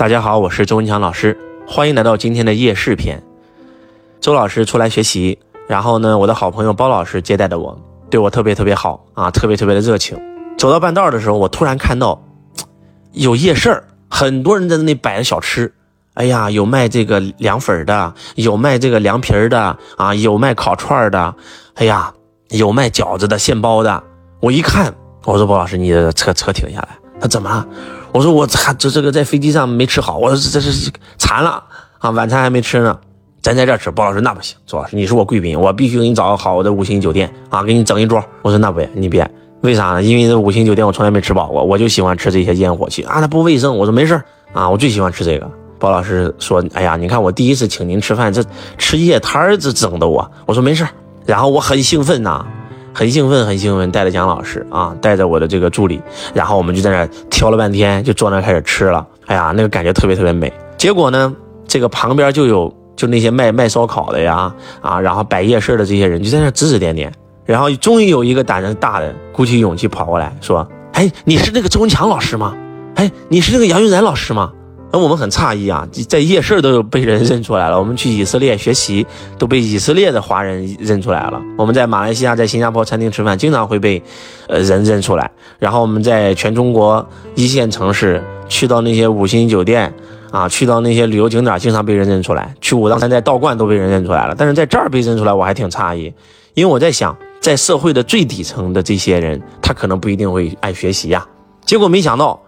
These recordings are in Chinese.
大家好，我是周文强老师，欢迎来到今天的夜市篇。周老师出来学习，然后呢，我的好朋友包老师接待的我，对我特别特别好啊，特别特别的热情。走到半道的时候，我突然看到有夜市儿，很多人在那里摆着小吃。哎呀，有卖这个凉粉的，有卖这个凉皮儿的啊，有卖烤串的。哎呀，有卖饺子的、现包的。我一看，我说包老师，你的车车停下来。他怎么了？我说我这这这个在飞机上没吃好，我说这这是馋了啊，晚餐还没吃呢，咱在这吃。包老师那不行，周老师你是我贵宾，我必须给你找个好的五星酒店啊，给你整一桌。我说那不，你别，为啥呢？因为这五星酒店我从来没吃饱过，我就喜欢吃这些烟火气啊，那不卫生。我说没事啊，我最喜欢吃这个。包老师说，哎呀，你看我第一次请您吃饭，这吃夜摊这整的我。我说没事然后我很兴奋呐。很兴奋，很兴奋，带着蒋老师啊，带着我的这个助理，然后我们就在那挑了半天，就坐那开始吃了。哎呀，那个感觉特别特别美。结果呢，这个旁边就有就那些卖卖烧烤的呀，啊，然后摆夜市的这些人就在那指指点点。然后终于有一个胆子大的鼓起勇气跑过来说：“哎，你是那个周文强老师吗？哎，你是那个杨玉然老师吗？”那我们很诧异啊，在夜市都有被人认出来了。我们去以色列学习，都被以色列的华人认出来了。我们在马来西亚、在新加坡餐厅吃饭，经常会被，呃，人认出来。然后我们在全中国一线城市，去到那些五星酒店，啊，去到那些旅游景点，经常被人认出来。去武当山在道观都被人认出来了。但是在这儿被认出来，我还挺诧异，因为我在想，在社会的最底层的这些人，他可能不一定会爱学习呀。结果没想到，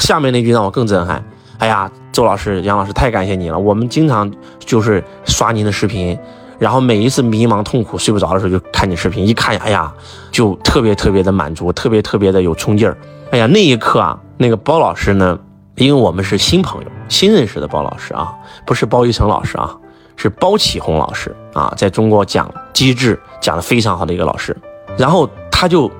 下面那句让我更震撼。哎呀，周老师、杨老师，太感谢你了！我们经常就是刷您的视频，然后每一次迷茫、痛苦、睡不着的时候就看你视频，一看，哎呀，就特别特别的满足，特别特别的有冲劲儿。哎呀，那一刻啊，那个包老师呢，因为我们是新朋友，新认识的包老师啊，不是包一成老师啊，是包启红老师啊，在中国讲机制讲的非常好的一个老师，然后他就。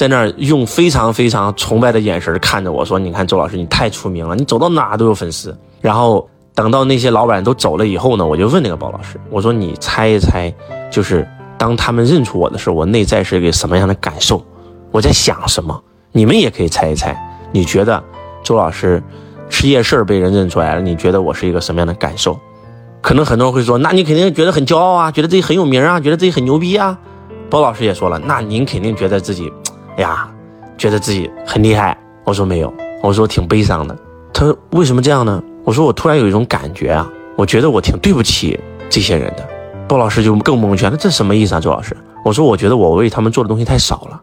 在那儿用非常非常崇拜的眼神看着我说：“你看周老师，你太出名了，你走到哪都有粉丝。”然后等到那些老板都走了以后呢，我就问那个包老师：“我说你猜一猜，就是当他们认出我的时候，我内在是一个什么样的感受？我在想什么？你们也可以猜一猜。你觉得周老师吃夜市被人认出来了，你觉得我是一个什么样的感受？可能很多人会说：那你肯定觉得很骄傲啊，觉得自己很有名啊，觉得自己很牛逼啊。包老师也说了，那您肯定觉得自己。”呀，觉得自己很厉害。我说没有，我说挺悲伤的。他说为什么这样呢？我说我突然有一种感觉啊，我觉得我挺对不起这些人的。鲍老师就更蒙圈，了这什么意思啊？周老师，我说我觉得我为他们做的东西太少了。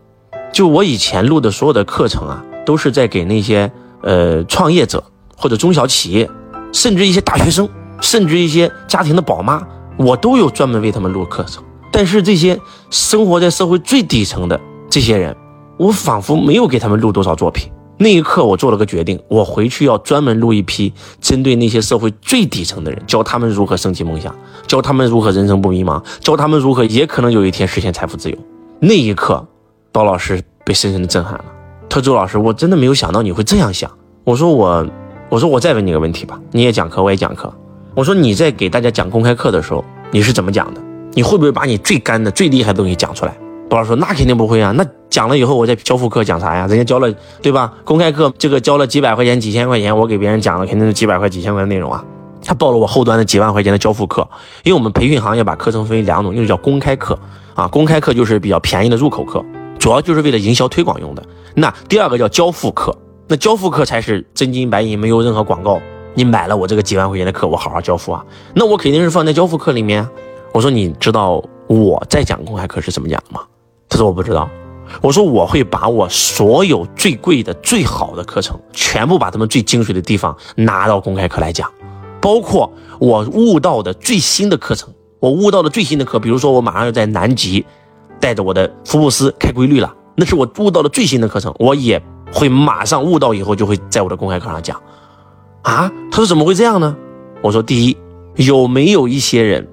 就我以前录的所有的课程啊，都是在给那些呃创业者或者中小企业，甚至一些大学生，甚至一些家庭的宝妈，我都有专门为他们录课程。但是这些生活在社会最底层的这些人。我仿佛没有给他们录多少作品。那一刻，我做了个决定，我回去要专门录一批针对那些社会最底层的人，教他们如何升起梦想，教他们如何人生不迷茫，教他们如何也可能有一天实现财富自由。那一刻，包老师被深深的震撼了。他说：“周老师，我真的没有想到你会这样想。”我说：“我，我说我再问你个问题吧。你也讲课，我也讲课。我说你在给大家讲公开课的时候，你是怎么讲的？你会不会把你最干的、最厉害的东西讲出来？”包老师说：“那肯定不会啊，那。”讲了以后，我再交付课讲啥呀？人家教了，对吧？公开课这个交了几百块钱、几千块钱，我给别人讲了，肯定是几百块、几千块的内容啊。他报了我后端的几万块钱的交付课，因为我们培训行业把课程分为两种，一种叫公开课啊，公开课就是比较便宜的入口课，主要就是为了营销推广用的。那第二个叫交付课，那交付课才是真金白银，没有任何广告，你买了我这个几万块钱的课，我好好交付啊。那我肯定是放在交付课里面。我说你知道我在讲公开课是怎么讲的吗？他说我不知道。我说我会把我所有最贵的、最好的课程，全部把他们最精髓的地方拿到公开课来讲，包括我悟到的最新的课程。我悟到的最新的课，比如说我马上要在南极带着我的福布斯开规律了，那是我悟到的最新的课程，我也会马上悟到以后就会在我的公开课上讲。啊，他说怎么会这样呢？我说第一，有没有一些人，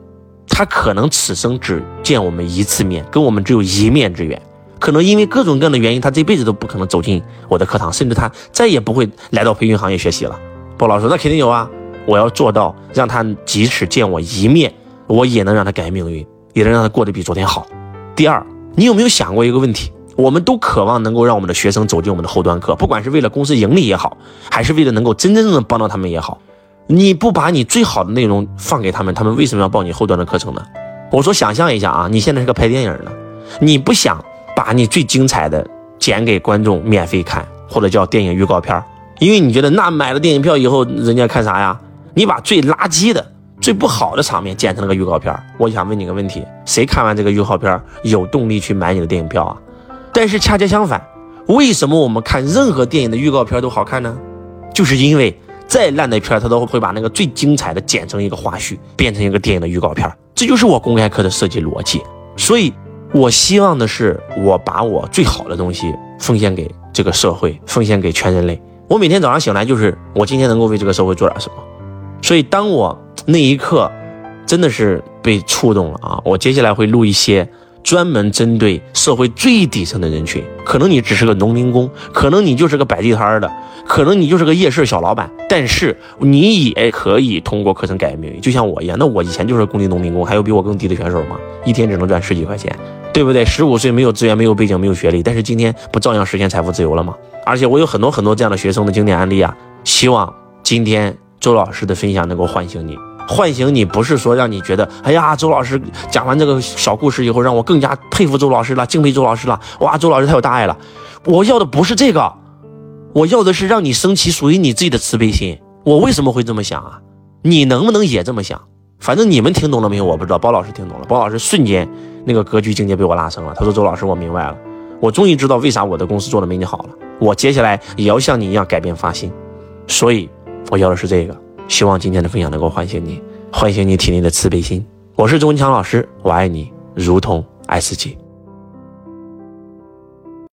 他可能此生只见我们一次面，跟我们只有一面之缘。可能因为各种各样的原因，他这辈子都不可能走进我的课堂，甚至他再也不会来到培训行业学习了。鲍老师，那肯定有啊！我要做到让他即使见我一面，我也能让他改命运，也能让他过得比昨天好。第二，你有没有想过一个问题？我们都渴望能够让我们的学生走进我们的后端课，不管是为了公司盈利也好，还是为了能够真真正正帮到他们也好。你不把你最好的内容放给他们，他们为什么要报你后端的课程呢？我说，想象一下啊，你现在是个拍电影的，你不想把你最精彩的剪给观众免费看，或者叫电影预告片因为你觉得那买了电影票以后，人家看啥呀？你把最垃圾的、最不好的场面剪成了个预告片我想问你个问题：谁看完这个预告片有动力去买你的电影票啊？但是恰恰相反，为什么我们看任何电影的预告片都好看呢？就是因为再烂的片，他都会把那个最精彩的剪成一个花絮，变成一个电影的预告片这就是我公开课的设计逻辑。所以，我希望的是，我把我最好的东西奉献给这个社会，奉献给全人类。我每天早上醒来，就是我今天能够为这个社会做点什么。所以，当我那一刻真的是被触动了啊！我接下来会录一些专门针对社会最底层的人群，可能你只是个农民工，可能你就是个摆地摊的，可能你就是个夜市小老板，但是你也可以通过课程改变命运，就像我一样。那我以前就是工地农民工，还有比我更低的选手吗？一天只能赚十几块钱，对不对？十五岁没有资源，没有背景，没有学历，但是今天不照样实现财富自由了吗？而且我有很多很多这样的学生的经典案例啊！希望今天周老师的分享能够唤醒你，唤醒你不是说让你觉得，哎呀，周老师讲完这个小故事以后，让我更加佩服周老师了，敬佩周老师了，哇，周老师太有大爱了。我要的不是这个，我要的是让你升起属于你自己的慈悲心。我为什么会这么想啊？你能不能也这么想？反正你们听懂了没有？我不知道。包老师听懂了，包老师瞬间那个格局境界被我拉升了。他说：“周老师，我明白了，我终于知道为啥我的公司做的没你好了。”我接下来也要像你一样改变发心，所以我要的是这个。希望今天的分享能够唤醒你，唤醒你体内的慈悲心。我是周文强老师，我爱你如同爱自己。